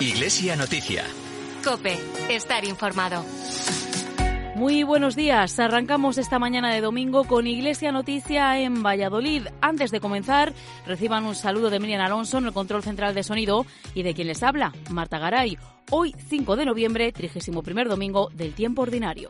Iglesia Noticia. Cope, estar informado. Muy buenos días. Arrancamos esta mañana de domingo con Iglesia Noticia en Valladolid. Antes de comenzar, reciban un saludo de Miriam Alonso en el control central de sonido y de quien les habla, Marta Garay. Hoy, 5 de noviembre, 31 domingo del tiempo ordinario.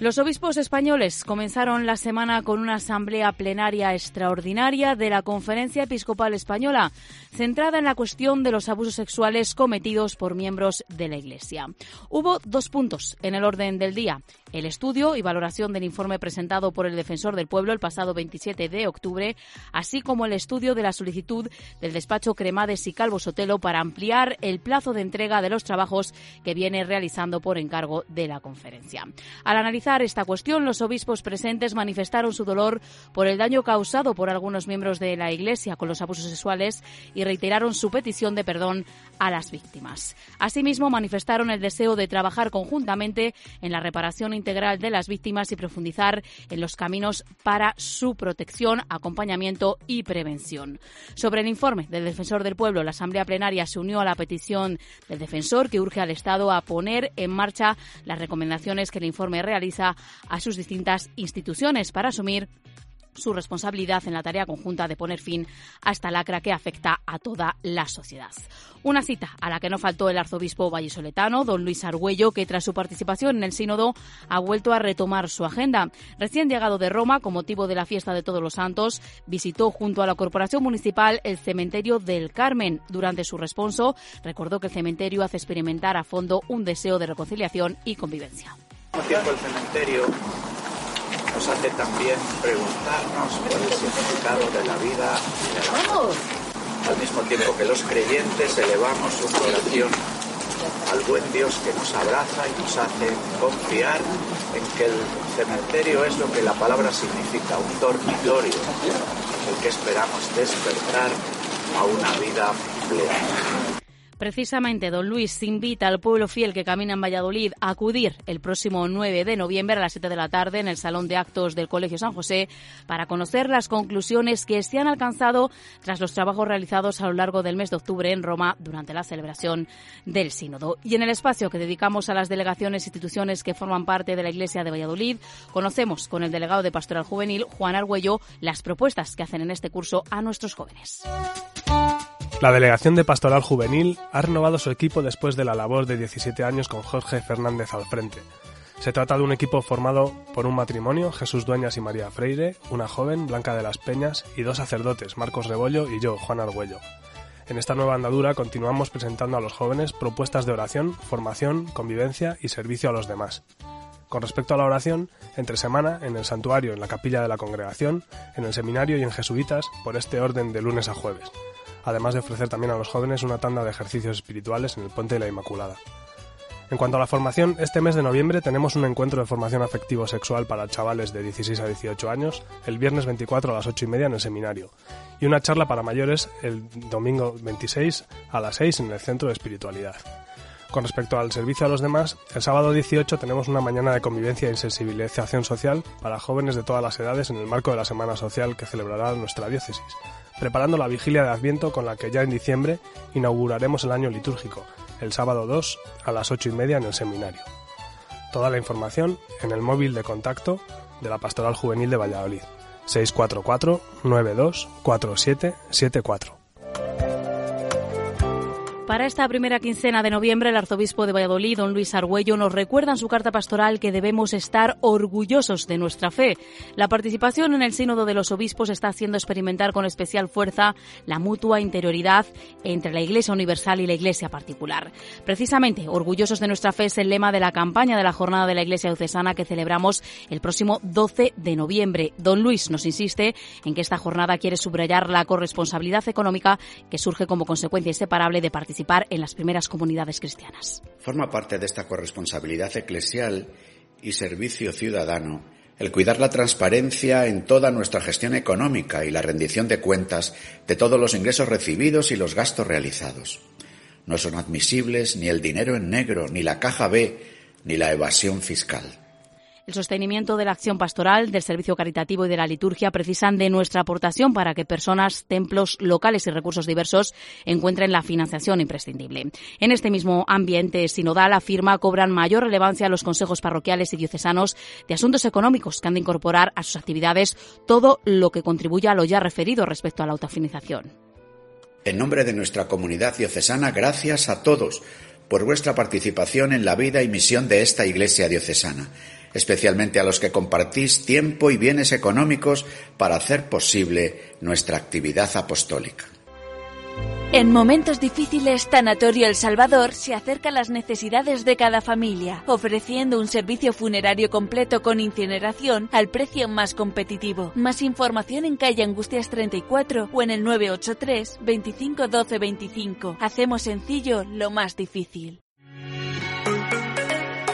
Los obispos españoles comenzaron la semana con una asamblea plenaria extraordinaria de la Conferencia Episcopal Española, centrada en la cuestión de los abusos sexuales cometidos por miembros de la Iglesia. Hubo dos puntos en el orden del día el estudio y valoración del informe presentado por el Defensor del Pueblo el pasado 27 de octubre, así como el estudio de la solicitud del despacho Cremades y Calvo Sotelo para ampliar el plazo de entrega de los trabajos que viene realizando por encargo de la conferencia. Al analizar esta cuestión, los obispos presentes manifestaron su dolor por el daño causado por algunos miembros de la Iglesia con los abusos sexuales y reiteraron su petición de perdón a las víctimas. Asimismo, manifestaron el deseo de trabajar conjuntamente en la reparación integral de las víctimas y profundizar en los caminos para su protección, acompañamiento y prevención. Sobre el informe del Defensor del Pueblo, la Asamblea Plenaria se unió a la petición del Defensor que urge al Estado a poner en marcha las recomendaciones que el informe realiza a sus distintas instituciones para asumir su responsabilidad en la tarea conjunta de poner fin a esta lacra que afecta a toda la sociedad. Una cita a la que no faltó el arzobispo vallisoletano, don Luis Argüello, que tras su participación en el sínodo ha vuelto a retomar su agenda. Recién llegado de Roma, con motivo de la fiesta de Todos los Santos, visitó junto a la Corporación Municipal el cementerio del Carmen. Durante su responso, recordó que el cementerio hace experimentar a fondo un deseo de reconciliación y convivencia. El cementerio nos hace también preguntarnos por el significado de la vida y de la muerte. Al mismo tiempo que los creyentes elevamos su oración al buen Dios que nos abraza y nos hace confiar en que el cementerio es lo que la palabra significa, un dormitorio, en el que esperamos despertar a una vida plena. Precisamente, don Luis invita al pueblo fiel que camina en Valladolid a acudir el próximo 9 de noviembre a las 7 de la tarde en el Salón de Actos del Colegio San José para conocer las conclusiones que se han alcanzado tras los trabajos realizados a lo largo del mes de octubre en Roma durante la celebración del Sínodo. Y en el espacio que dedicamos a las delegaciones e instituciones que forman parte de la Iglesia de Valladolid, conocemos con el delegado de Pastoral Juvenil, Juan Argüello, las propuestas que hacen en este curso a nuestros jóvenes. La Delegación de Pastoral Juvenil ha renovado su equipo después de la labor de 17 años con Jorge Fernández al frente. Se trata de un equipo formado por un matrimonio, Jesús Dueñas y María Freire, una joven, Blanca de las Peñas, y dos sacerdotes, Marcos Rebollo y yo, Juan Argüello. En esta nueva andadura continuamos presentando a los jóvenes propuestas de oración, formación, convivencia y servicio a los demás. Con respecto a la oración, entre semana, en el santuario, en la capilla de la congregación, en el seminario y en jesuitas, por este orden de lunes a jueves además de ofrecer también a los jóvenes una tanda de ejercicios espirituales en el Puente de la Inmaculada. En cuanto a la formación, este mes de noviembre tenemos un encuentro de formación afectivo-sexual para chavales de 16 a 18 años, el viernes 24 a las 8 y media en el seminario, y una charla para mayores el domingo 26 a las 6 en el Centro de Espiritualidad. Con respecto al servicio a los demás, el sábado 18 tenemos una mañana de convivencia e sensibilización social para jóvenes de todas las edades en el marco de la Semana Social que celebrará nuestra diócesis, preparando la vigilia de Adviento con la que ya en diciembre inauguraremos el año litúrgico, el sábado 2 a las 8 y media en el seminario. Toda la información en el móvil de contacto de la Pastoral Juvenil de Valladolid, 644 92 4774. Para esta primera quincena de noviembre, el arzobispo de Valladolid, don Luis Argüello, nos recuerda en su carta pastoral que debemos estar orgullosos de nuestra fe. La participación en el Sínodo de los Obispos está haciendo experimentar con especial fuerza la mutua interioridad entre la Iglesia Universal y la Iglesia particular. Precisamente, orgullosos de nuestra fe es el lema de la campaña de la Jornada de la Iglesia Diocesana que celebramos el próximo 12 de noviembre. Don Luis nos insiste en que esta jornada quiere subrayar la corresponsabilidad económica que surge como consecuencia inseparable de participar en las primeras comunidades cristianas. Forma parte de esta corresponsabilidad eclesial y servicio ciudadano el cuidar la transparencia en toda nuestra gestión económica y la rendición de cuentas de todos los ingresos recibidos y los gastos realizados. No son admisibles ni el dinero en negro, ni la caja B, ni la evasión fiscal. El sostenimiento de la acción pastoral, del servicio caritativo y de la liturgia precisan de nuestra aportación para que personas, templos locales y recursos diversos encuentren la financiación imprescindible. En este mismo ambiente sinodal afirma cobran mayor relevancia los consejos parroquiales y diocesanos de asuntos económicos que han de incorporar a sus actividades todo lo que contribuya a lo ya referido respecto a la autofinanciación. En nombre de nuestra comunidad diocesana, gracias a todos por vuestra participación en la vida y misión de esta Iglesia diocesana especialmente a los que compartís tiempo y bienes económicos para hacer posible nuestra actividad apostólica. En momentos difíciles, Tanatorio El Salvador se acerca a las necesidades de cada familia, ofreciendo un servicio funerario completo con incineración al precio más competitivo. Más información en calle Angustias 34 o en el 983 25 12 25. Hacemos sencillo lo más difícil.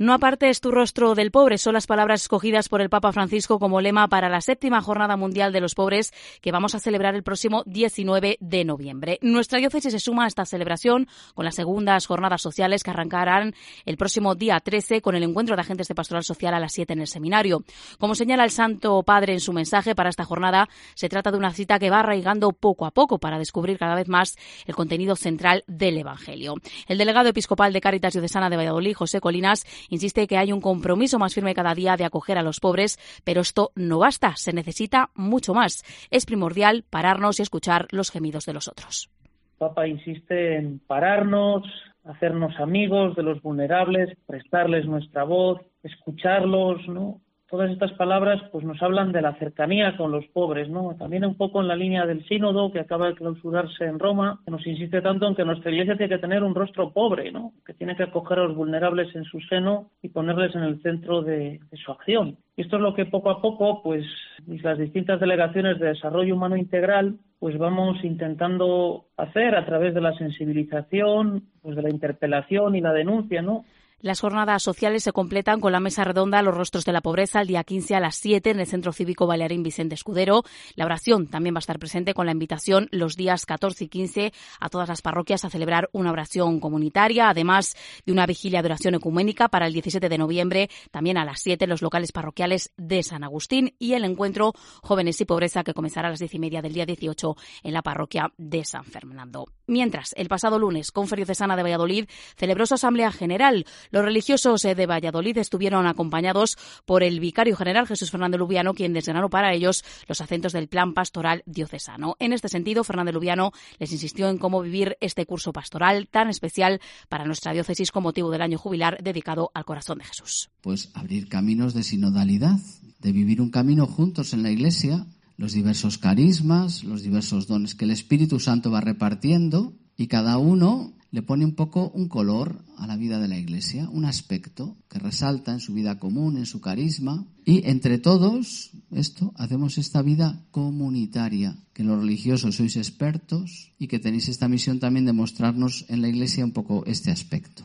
No apartes tu rostro del pobre son las palabras escogidas por el Papa Francisco como lema para la séptima Jornada Mundial de los Pobres que vamos a celebrar el próximo 19 de noviembre. Nuestra diócesis se suma a esta celebración con las segundas jornadas sociales que arrancarán el próximo día 13 con el encuentro de agentes de pastoral social a las 7 en el seminario. Como señala el Santo Padre en su mensaje para esta jornada, se trata de una cita que va arraigando poco a poco para descubrir cada vez más el contenido central del Evangelio. El delegado episcopal de Cáritas Diocesana de Valladolid, José Colinas, Insiste que hay un compromiso más firme cada día de acoger a los pobres, pero esto no basta, se necesita mucho más. Es primordial pararnos y escuchar los gemidos de los otros. Papa insiste en pararnos, hacernos amigos de los vulnerables, prestarles nuestra voz, escucharlos, ¿no? Todas estas palabras pues nos hablan de la cercanía con los pobres, ¿no? También un poco en la línea del sínodo que acaba de clausurarse en Roma, que nos insiste tanto en que nuestra iglesia tiene que tener un rostro pobre, ¿no? Que tiene que acoger a los vulnerables en su seno y ponerles en el centro de, su acción. Y esto es lo que poco a poco, pues, las distintas delegaciones de desarrollo humano integral, pues vamos intentando hacer a través de la sensibilización, pues de la interpelación y la denuncia, ¿no? Las jornadas sociales se completan con la mesa redonda Los Rostros de la Pobreza el día 15 a las 7 en el Centro Cívico Balearín Vicente Escudero. La oración también va a estar presente con la invitación los días 14 y 15 a todas las parroquias a celebrar una oración comunitaria, además de una vigilia de oración ecuménica para el 17 de noviembre, también a las 7 en los locales parroquiales de San Agustín y el encuentro Jóvenes y Pobreza que comenzará a las 10 y media del día 18 en la parroquia de San Fernando. Mientras, el pasado lunes, Conferio Cesana de Valladolid celebró su Asamblea General. Los religiosos eh, de Valladolid estuvieron acompañados por el vicario general Jesús Fernández Lubiano, quien desgranó para ellos los acentos del plan pastoral diocesano. En este sentido, Fernández Lubiano les insistió en cómo vivir este curso pastoral tan especial para nuestra diócesis con motivo del año jubilar dedicado al corazón de Jesús. Pues abrir caminos de sinodalidad, de vivir un camino juntos en la Iglesia, los diversos carismas, los diversos dones que el Espíritu Santo va repartiendo y cada uno le pone un poco un color a la vida de la Iglesia, un aspecto que resalta en su vida común, en su carisma. Y entre todos, esto, hacemos esta vida comunitaria, que los religiosos sois expertos y que tenéis esta misión también de mostrarnos en la Iglesia un poco este aspecto.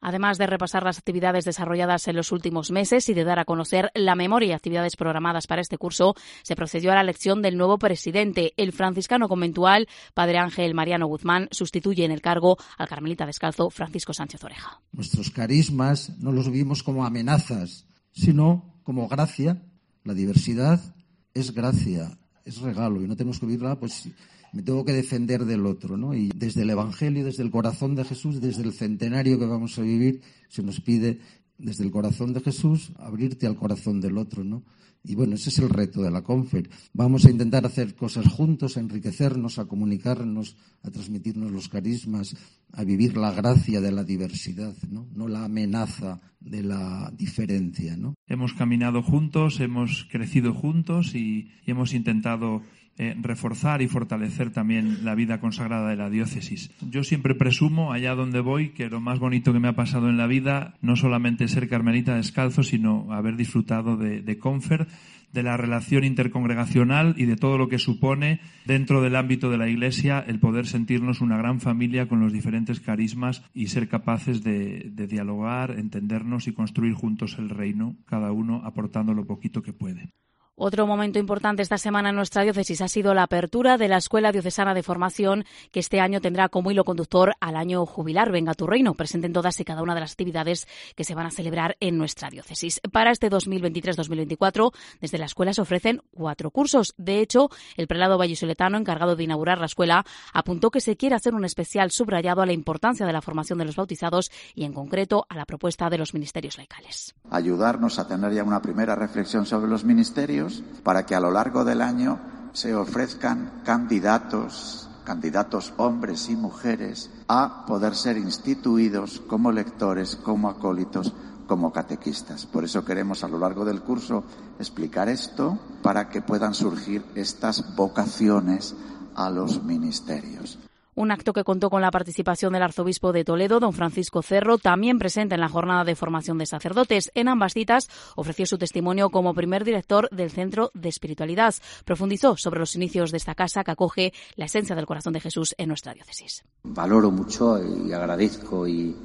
Además de repasar las actividades desarrolladas en los últimos meses y de dar a conocer la memoria y actividades programadas para este curso, se procedió a la elección del nuevo presidente. El franciscano conventual, Padre Ángel Mariano Guzmán, sustituye en el cargo al carmelita descalzo Francisco Sánchez Oreja. Nuestros carismas no los vimos como amenazas, sino como gracia. La diversidad es gracia, es regalo y no tenemos que vivirla pues me tengo que defender del otro, ¿no? Y desde el Evangelio, desde el corazón de Jesús, desde el centenario que vamos a vivir, se nos pide desde el corazón de Jesús, abrirte al corazón del otro, ¿no? Y bueno, ese es el reto de la Confer. Vamos a intentar hacer cosas juntos, a enriquecernos, a comunicarnos, a transmitirnos los carismas, a vivir la gracia de la diversidad, ¿no? No la amenaza de la diferencia, ¿no? Hemos caminado juntos, hemos crecido juntos y, hemos intentado eh, reforzar y fortalecer también la vida consagrada de la diócesis. Yo siempre presumo, allá donde voy, que lo más bonito que me ha pasado en la vida no solamente ser carmelita descalzo, sino haber disfrutado de, de Confer, de la relación intercongregacional y de todo lo que supone dentro del ámbito de la Iglesia el poder sentirnos una gran familia con los diferentes carismas y ser capaces de, de dialogar, entendernos y construir juntos el reino, cada uno aportando lo poquito que puede. Otro momento importante esta semana en nuestra diócesis ha sido la apertura de la Escuela Diocesana de Formación, que este año tendrá como hilo conductor al año jubilar Venga tu Reino, presente en todas y cada una de las actividades que se van a celebrar en nuestra diócesis. Para este 2023-2024, desde la escuela se ofrecen cuatro cursos. De hecho, el prelado vallisoletano, encargado de inaugurar la escuela, apuntó que se quiere hacer un especial subrayado a la importancia de la formación de los bautizados y, en concreto, a la propuesta de los ministerios laicales. Ayudarnos a tener ya una primera reflexión sobre los ministerios para que a lo largo del año se ofrezcan candidatos, candidatos hombres y mujeres, a poder ser instituidos como lectores, como acólitos, como catequistas. Por eso queremos a lo largo del curso explicar esto para que puedan surgir estas vocaciones a los ministerios un acto que contó con la participación del arzobispo de Toledo, don Francisco Cerro, también presente en la jornada de formación de sacerdotes. En ambas citas ofreció su testimonio como primer director del Centro de Espiritualidad. Profundizó sobre los inicios de esta casa que acoge la esencia del corazón de Jesús en nuestra diócesis. Valoro mucho y agradezco y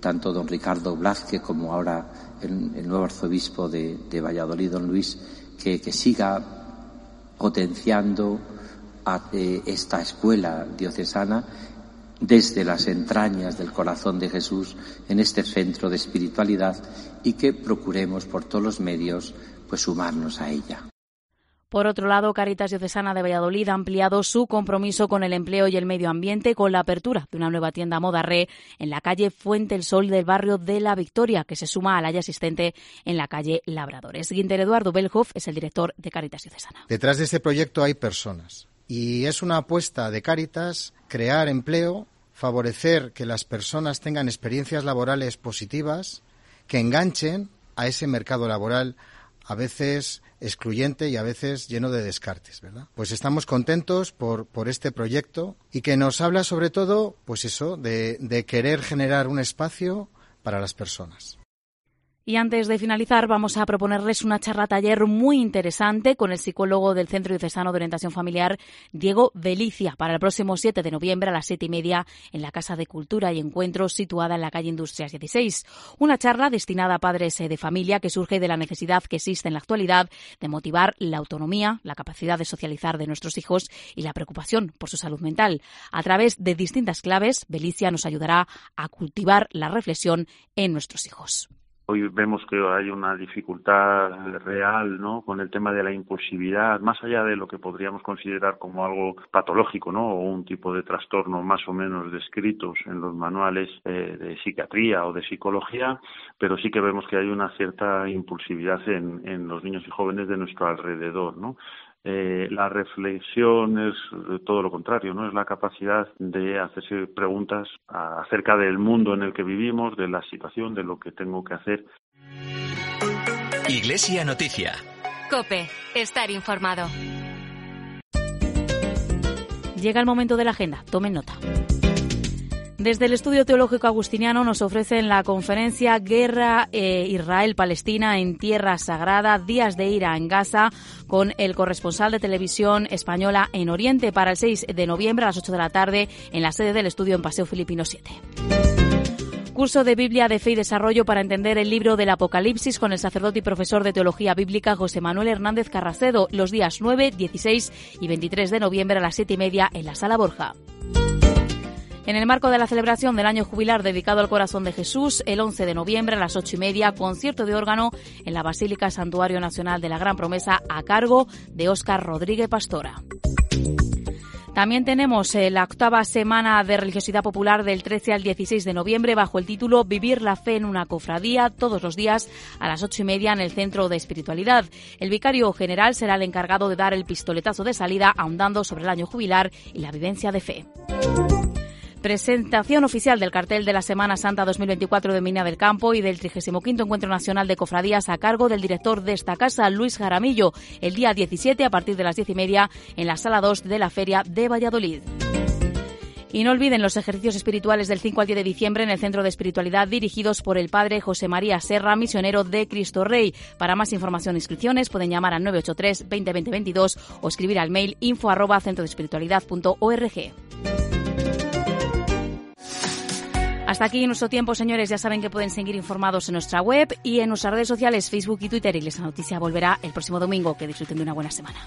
tanto don Ricardo Blázquez como ahora el, nuevo arzobispo de, Valladolid, don Luis, que siga potenciando a esta escuela diocesana desde las entrañas del corazón de Jesús en este centro de espiritualidad y que procuremos por todos los medios pues sumarnos a ella. Por otro lado, Caritas Diocesana de Valladolid ha ampliado su compromiso con el empleo y el medio ambiente con la apertura de una nueva tienda Moda Re en la calle Fuente el Sol del barrio de La Victoria, que se suma a la ya existente en la calle Labradores. Guinter Eduardo Belhoff es el director de Caritas Diocesana. Detrás de este proyecto hay personas y es una apuesta de Cáritas crear empleo, favorecer que las personas tengan experiencias laborales positivas, que enganchen a ese mercado laboral a veces excluyente y a veces lleno de descartes, ¿verdad? Pues estamos contentos por, por este proyecto y que nos habla sobre todo, pues eso, de, de querer generar un espacio para las personas. Y antes de finalizar, vamos a proponerles una charla taller muy interesante con el psicólogo del Centro Diocesano de Orientación Familiar, Diego Belicia, para el próximo 7 de noviembre a las 7 y media en la Casa de Cultura y Encuentros situada en la calle Industrias 16. Una charla destinada a padres de familia que surge de la necesidad que existe en la actualidad de motivar la autonomía, la capacidad de socializar de nuestros hijos y la preocupación por su salud mental. A través de distintas claves, Belicia nos ayudará a cultivar la reflexión en nuestros hijos. Hoy vemos que hay una dificultad real, ¿no? Con el tema de la impulsividad, más allá de lo que podríamos considerar como algo patológico, ¿no? O un tipo de trastorno más o menos descritos en los manuales eh, de psiquiatría o de psicología, pero sí que vemos que hay una cierta impulsividad en, en los niños y jóvenes de nuestro alrededor, ¿no? Eh, la reflexión es todo lo contrario, ¿no? Es la capacidad de hacerse preguntas acerca del mundo en el que vivimos, de la situación, de lo que tengo que hacer. Iglesia Noticia. Cope, estar informado. Llega el momento de la agenda, tomen nota. Desde el Estudio Teológico Agustiniano nos ofrecen la conferencia Guerra eh, Israel-Palestina en Tierra Sagrada, Días de Ira en Gaza, con el corresponsal de televisión española en Oriente para el 6 de noviembre a las 8 de la tarde en la sede del estudio en Paseo Filipino 7. Curso de Biblia de Fe y Desarrollo para entender el libro del Apocalipsis con el sacerdote y profesor de Teología Bíblica José Manuel Hernández Carracedo los días 9, 16 y 23 de noviembre a las 7 y media en la Sala Borja. En el marco de la celebración del año jubilar dedicado al corazón de Jesús, el 11 de noviembre a las 8 y media, concierto de órgano en la Basílica Santuario Nacional de la Gran Promesa a cargo de Óscar Rodríguez Pastora. También tenemos eh, la octava semana de religiosidad popular del 13 al 16 de noviembre bajo el título Vivir la fe en una cofradía todos los días a las ocho y media en el Centro de Espiritualidad. El vicario general será el encargado de dar el pistoletazo de salida ahondando sobre el año jubilar y la vivencia de fe. Presentación oficial del cartel de la Semana Santa 2024 de Mina del Campo y del 35 Encuentro Nacional de Cofradías a cargo del director de esta casa, Luis Jaramillo, el día 17 a partir de las 10 y media en la Sala 2 de la Feria de Valladolid. Y no olviden los ejercicios espirituales del 5 al 10 de diciembre en el Centro de Espiritualidad dirigidos por el Padre José María Serra, misionero de Cristo Rey. Para más información e inscripciones pueden llamar al 983 20 22 o escribir al mail info arroba centrodespiritualidad.org. Hasta aquí nuestro tiempo, señores. Ya saben que pueden seguir informados en nuestra web y en nuestras redes sociales, Facebook y Twitter. Y les noticia volverá el próximo domingo. Que disfruten de una buena semana.